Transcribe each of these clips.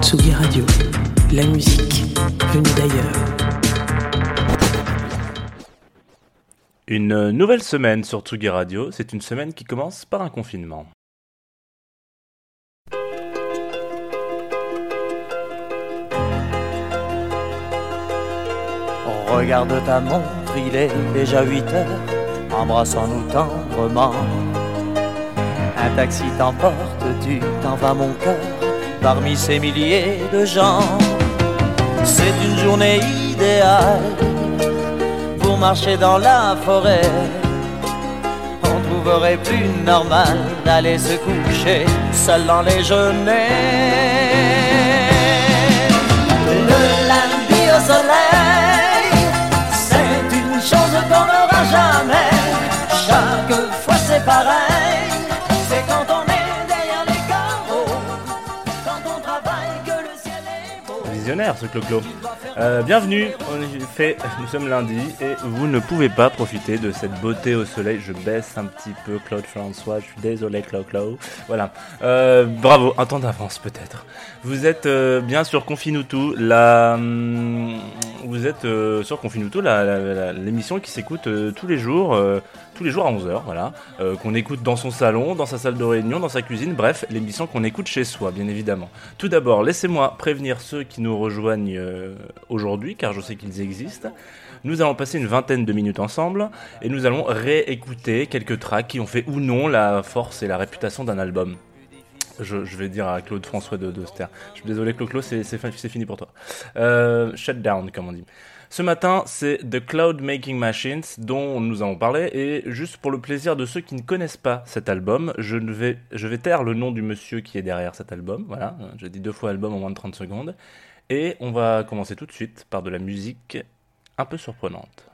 Tsugi Radio, la musique venue d'ailleurs. Une nouvelle semaine sur Tsugi Radio, c'est une semaine qui commence par un confinement. Regarde ta montre, il est déjà 8 heures, embrassons-nous tendrement. Un taxi t'emporte, tu t'en vas mon cœur, parmi ces milliers de gens. C'est une journée idéale pour marcher dans la forêt. On trouverait plus normal d'aller se coucher seul dans les genêts. Ce Clo-Clo. Euh, bienvenue, on fait, nous sommes lundi et vous ne pouvez pas profiter de cette beauté au soleil. Je baisse un petit peu Claude François, je suis désolé Clo-Clo. Voilà, Euh, bravo, un temps d'avance peut-être. Vous êtes euh, bien sur Confinutu, la, hum, vous êtes euh, sur Confinutu, la- la- la- l'émission qui s'écoute tous les jours, tous les jours à 11h, voilà, euh, qu'on écoute dans son salon, dans sa salle de réunion, dans sa cuisine, bref, l'émission qu'on écoute chez soi, bien évidemment. Tout d'abord, laissez-moi prévenir ceux qui nous rejoignent euh, aujourd'hui, car je sais qu'ils existent. Nous allons passer une vingtaine de minutes ensemble et nous allons réécouter quelques tracks qui ont fait ou non la force et la réputation d'un album. Je, vais dire à Claude François de, de. Je suis désolé, Claude, c'est c'est fin- c'est fini pour toi. Euh, shut down, comme on dit. Ce matin, c'est The Cloud Making Machines dont nous allons parler et juste pour le plaisir de ceux qui ne connaissent pas cet album, je vais je vais taire le nom du monsieur qui est derrière cet album. Voilà, je dis deux fois album en moins de 30 secondes et on va commencer tout de suite par de la musique un peu surprenante.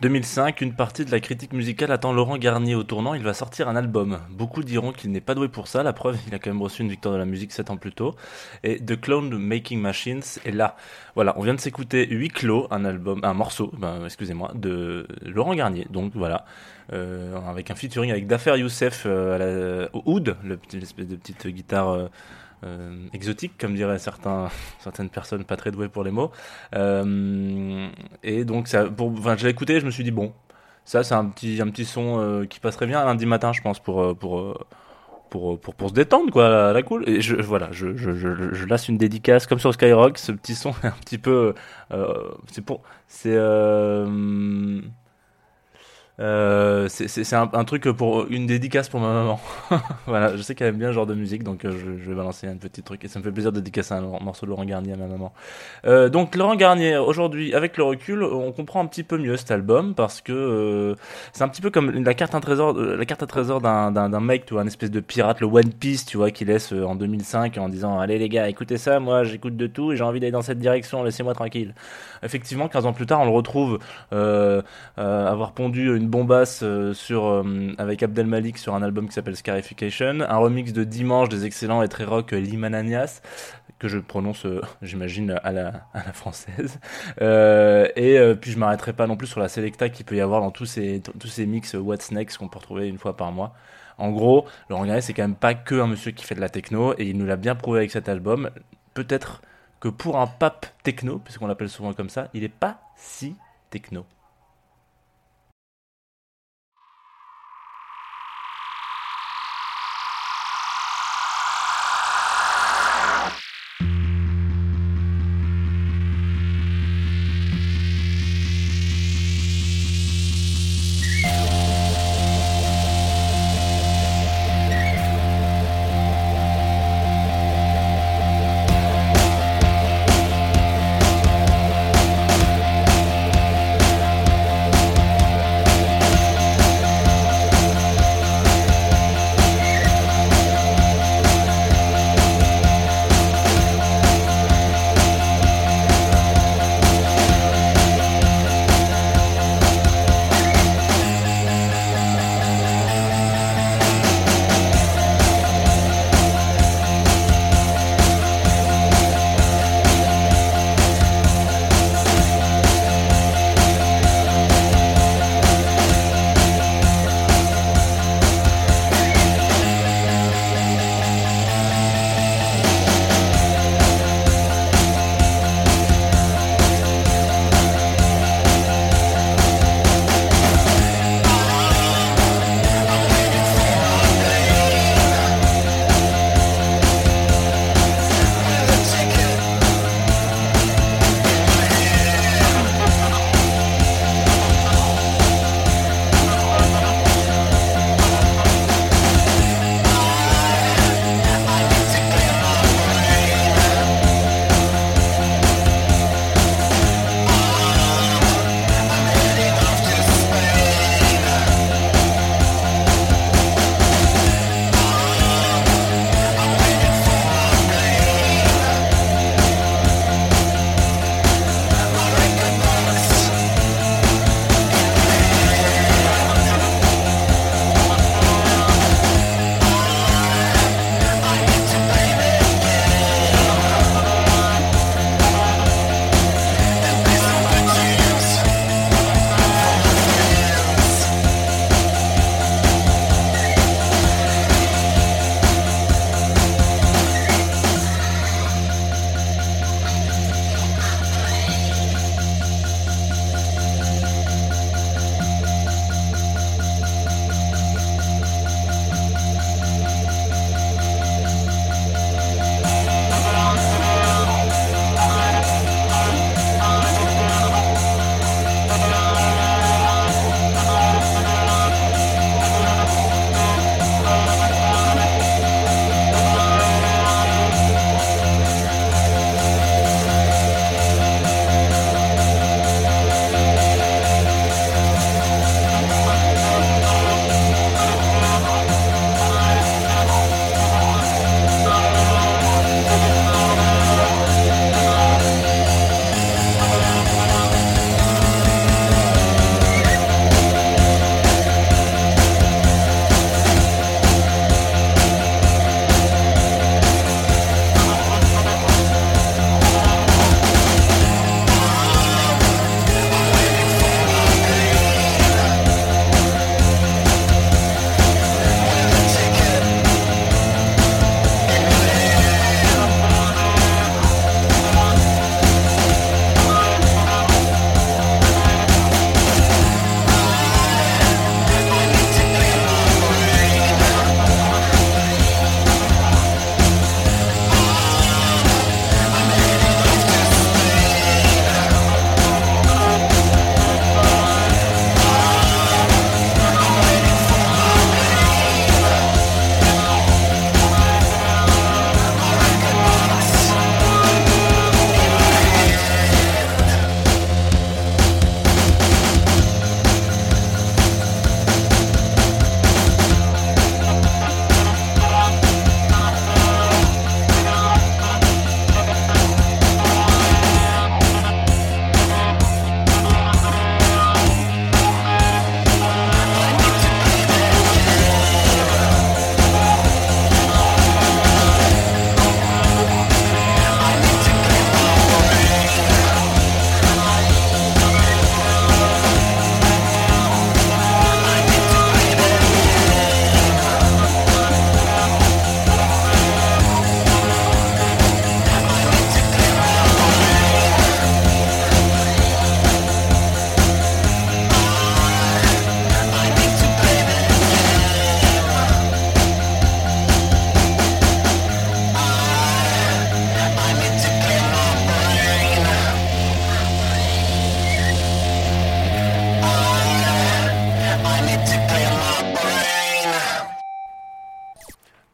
2005, une partie de la critique musicale attend Laurent Garnier au tournant. Il va sortir un album. Beaucoup diront qu'il n'est pas doué pour ça. La preuve, il a quand même reçu une victoire de la musique 7 ans plus tôt. Et The Clone Making Machines est là. Voilà, on vient de s'écouter Huit clos, un album, un morceau, ben, excusez-moi, de Laurent Garnier. Donc voilà, euh, avec un featuring avec Dafer Youssef euh, à au oud, l'espèce de petite guitare. Euh, euh, exotique, comme diraient certains, certaines personnes pas très douées pour les mots. Euh, et donc, pour, enfin, j'ai écouté, je me suis dit bon, ça c'est un petit, un petit son euh, qui passerait bien lundi matin, je pense, pour pour pour, pour, se détendre, quoi, la cool. Et je, voilà, je, je, je, je une dédicace comme sur Skyrock. Ce petit son est un petit peu, c'est pour, c'est euh, c'est un, truc pour une dédicace pour ma maman. voilà, je sais qu'elle aime bien ce genre de musique, donc euh, je, vais balancer un petit truc et ça me fait plaisir de dédicacer un morceau de Laurent Garnier à ma maman. Euh, donc Laurent Garnier, aujourd'hui, avec le recul, on comprend un petit peu mieux cet album parce que c'est un petit peu comme la carte à trésor, la carte à trésor d'un mec, tu un espèce de pirate, le One Piece, tu vois, qui laisse en 2005 en disant allez les gars, écoutez ça, moi j'écoute de tout et j'ai envie d'aller dans cette direction, laissez-moi tranquille. Effectivement, 15 ans plus tard, on le retrouve avoir pondu une bombasse euh, sur, euh, avec Abdel Malik sur un album qui s'appelle Scarification, un remix de Dimanche des excellents et très rock Limananias, que je prononce, euh, j'imagine, à la, française. et puis je m'arrêterai pas non plus sur la selecta qu'il peut y avoir dans tous ces, tous ces mix What's Next qu'on peut retrouver une fois par mois. En gros, Laurent Garnier, c'est quand même pas que un monsieur qui fait de la techno, et il nous l'a bien prouvé avec cet album. Peut-être que pour un pape techno, puisqu'on l'appelle souvent comme ça, il est pas si techno.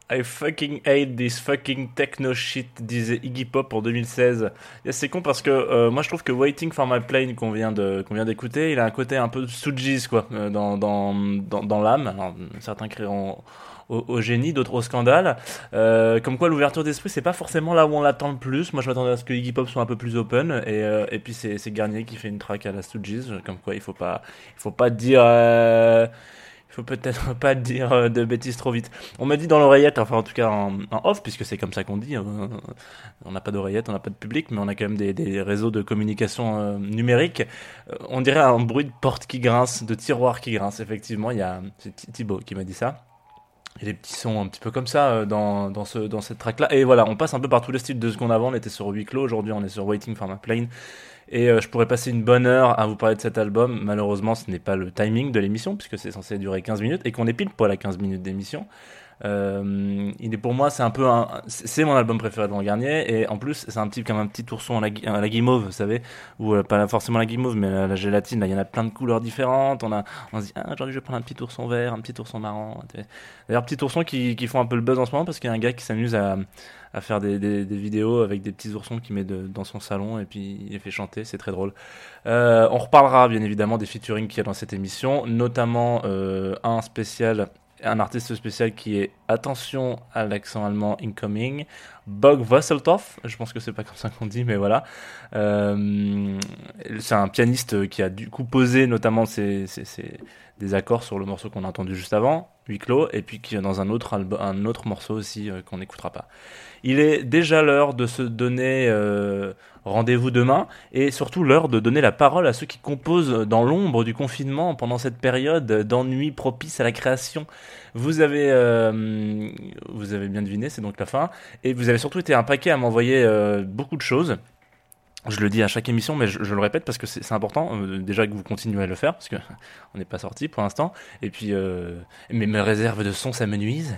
I fucking hate this fucking techno shit, disait Iggy Pop en 2016. c'est con parce que euh, moi je trouve que Waiting for My Plane qu'on vient de qu'on d'écouter, il a un côté un peu Sujis quoi euh, dans dans dans, dans l'âme. Certains crieront au, génie, d'autres au scandale. Euh, comme quoi l'ouverture d'esprit, c'est pas forcément là où on l'attend le plus. Moi, je m'attendais à ce que Iggy Pop soit un peu plus open. Et, et puis c'est, Garnier qui fait une track à la Stooges. Comme quoi, il faut pas, il faut pas dire. Faut peut-être pas dire de bêtises trop vite. On m'a dit dans l'oreillette, enfin en tout cas en, off, puisque c'est comme ça qu'on dit. on n'a pas d'oreillette, on n'a pas de public, mais on a quand même des, des réseaux de communication numérique. on dirait un bruit de porte qui grince, de tiroir qui grince. Effectivement, il y a c'est Thibaut qui m'a dit ça. A des petits sons un petit peu comme ça euh, dans, dans, ce, dans cette track là. Et voilà, on passe un peu par tous les styles. Deux secondes avant, on était sur huis clos. Aujourd'hui, on est sur Waiting for my plane. Et euh, je pourrais passer une bonne heure à vous parler de cet album. Malheureusement, ce n'est pas le timing de l'émission, puisque c'est censé durer 15 minutes et qu'on est pile poil à 15 minutes d'émission. Euh, il est pour moi, c'est un peu un, c'est mon album préféré de Laurent Garnier et en plus c'est un petit comme un petit ourson à la, la guimauve, vous savez, ou euh, pas forcément la guimauve, mais la, gélatine. Là, il y en a plein de couleurs différentes. On a, on se dit ah aujourd'hui je vais prendre un petit ourson vert, un petit ourson marrant. D'ailleurs petit ourson qui, qui font un peu le buzz en ce moment parce qu'il y a un gars qui s'amuse à, faire des, vidéos avec des petits oursons qu'il met dans son salon et puis il les fait chanter, c'est très drôle. Euh, on reparlera bien évidemment des featuring qu'il y a dans cette émission, notamment un spécial un artiste spécial qui est, attention à l'accent allemand incoming, Bog Wasseltoff, je pense que c'est pas comme ça qu'on dit, mais voilà. Euh, c'est un pianiste qui a du coup posé notamment ses, des accords sur le morceau qu'on a entendu juste avant, huis clos, et puis qui dans un autre, un autre morceau aussi euh, qu'on n'écoutera pas. Il est déjà l'heure de se donner euh, rendez-vous demain et surtout l'heure de donner la parole à ceux qui composent dans l'ombre du confinement pendant cette période d'ennui propice à la création. Vous avez, euh, vous avez bien deviné, c'est donc la fin. Et vous avez surtout été un paquet à m'envoyer euh, beaucoup de choses. Je le dis à chaque émission, mais je, le répète parce que c'est important. déjà que vous continuez à le faire, parce que on n'est pas sorti pour l'instant. Et puis, mes, mes réserves de son, ça me nuise.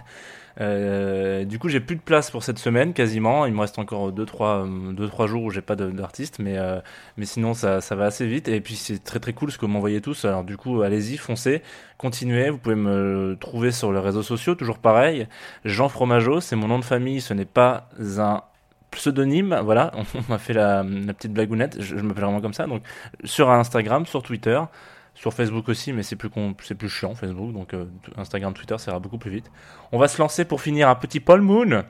Euh, du coup, j'ai plus de place pour cette semaine quasiment. Il me reste encore 2-3 deux, trois, jours où j'ai pas d'artiste, mais, euh, mais sinon ça, ça, va assez vite. Et puis c'est très très cool ce que vous m'envoyez tous. Alors du coup, allez-y, foncez, continuez. Vous pouvez me trouver sur les réseaux sociaux, toujours pareil. Jean Fromageau, c'est mon nom de famille, ce n'est pas un pseudonyme, voilà, on m'a fait la, petite blagounette, je, je m'appelle vraiment comme ça, donc sur Instagram, sur Twitter, sur Facebook aussi, mais c'est plus, c'est plus chiant Facebook, donc euh, Instagram, Twitter, ça ira beaucoup plus vite. On va se lancer pour finir un petit Paul Moon.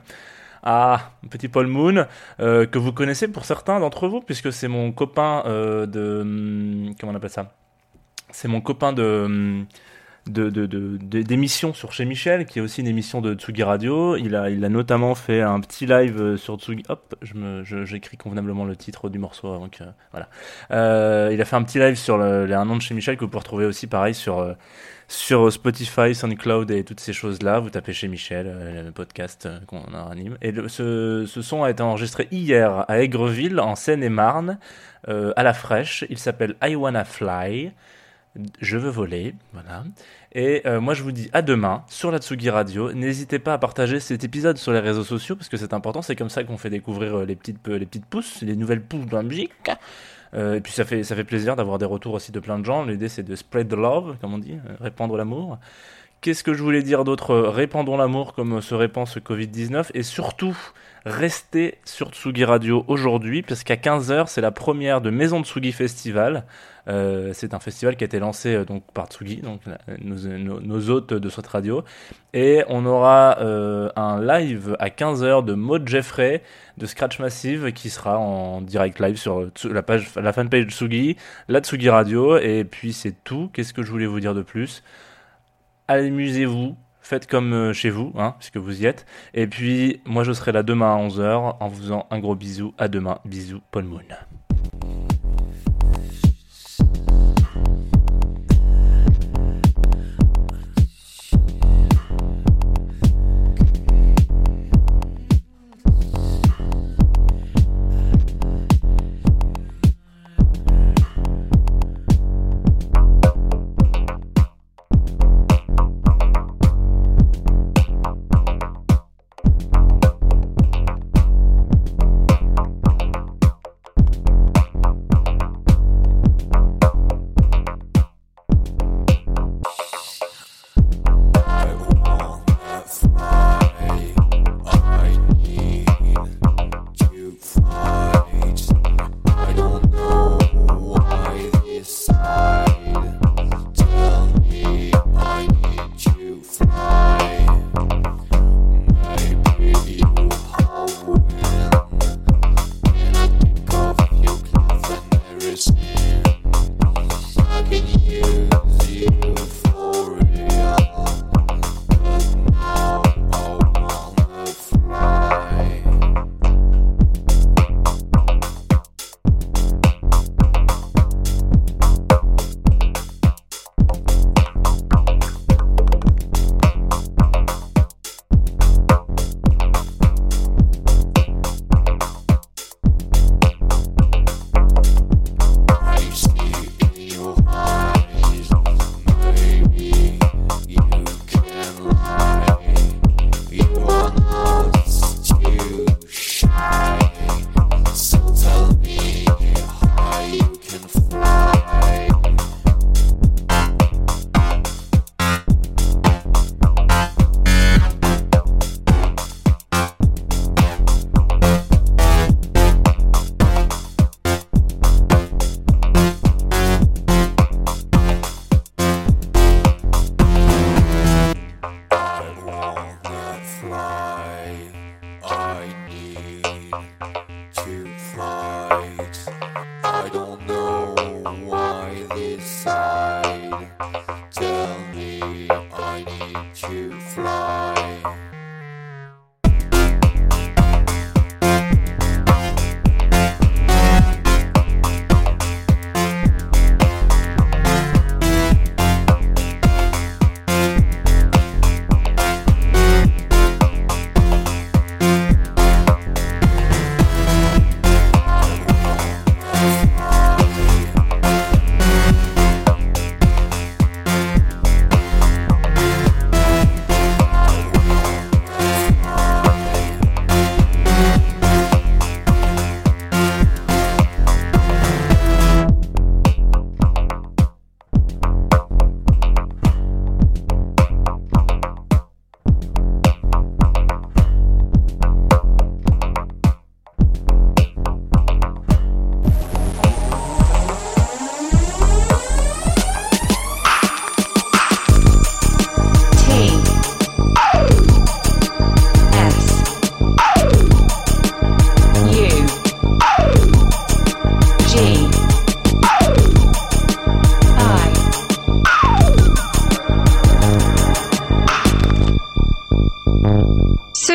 Ah, petit Paul Moon, euh, que vous connaissez pour certains d'entre vous, puisque c'est mon copain euh, de... Hum, comment on appelle ça? C'est mon copain de... D'émissions de, sur chez Michel, qui est aussi une émission de Tsugi Radio. Il a, il a notamment fait un petit live euh, sur Tsugi. Hop, je j'écris convenablement le titre du morceau avant que voilà. Euh, il a fait un petit live sur le, les un an de chez Michel que vous pouvez retrouver aussi pareil sur euh, sur Spotify, SoundCloud et toutes ces choses-là. Vous tapez chez Michel, le podcast qu'on anime. Et ce, ce son a été enregistré hier à Aigreville, en Seine-et-Marne, à la fraîche. Il s'appelle I Wanna Fly. Je veux voler, voilà. Et euh, moi, je vous dis à demain sur la Tsugi Radio. N'hésitez pas à partager cet épisode sur les réseaux sociaux parce que c'est important. C'est comme ça qu'on fait découvrir euh, les petites, les petites pousses, les nouvelles pousses de la musique. Euh, et puis ça fait, ça fait plaisir d'avoir des retours aussi de plein de gens. L'idée, c'est de spread the love, comme on dit, répandre l'amour. Qu'est-ce que je voulais dire d'autre? Répandons l'amour comme se répand ce Covid-19 et surtout restez sur Tsugi Radio aujourd'hui parce qu'à 15h c'est la première de Maison Tsugi Festival. Euh, c'est un festival qui a été lancé euh, donc par Tsugi, donc nos, hôtes de cette radio, et on aura euh, un live à 15h de Maud Jeffrey de Scratch Massive qui sera en direct live sur la page, la Tsugi, la Tsugi Radio, et puis c'est tout. Qu'est-ce que je voulais vous dire de plus? Amusez-vous, faites comme euh, chez vous, hein, puisque vous y êtes. Et puis, moi, je serai là demain à 11h en vous faisant un gros bisou. À demain. Bisous, Paul Moon.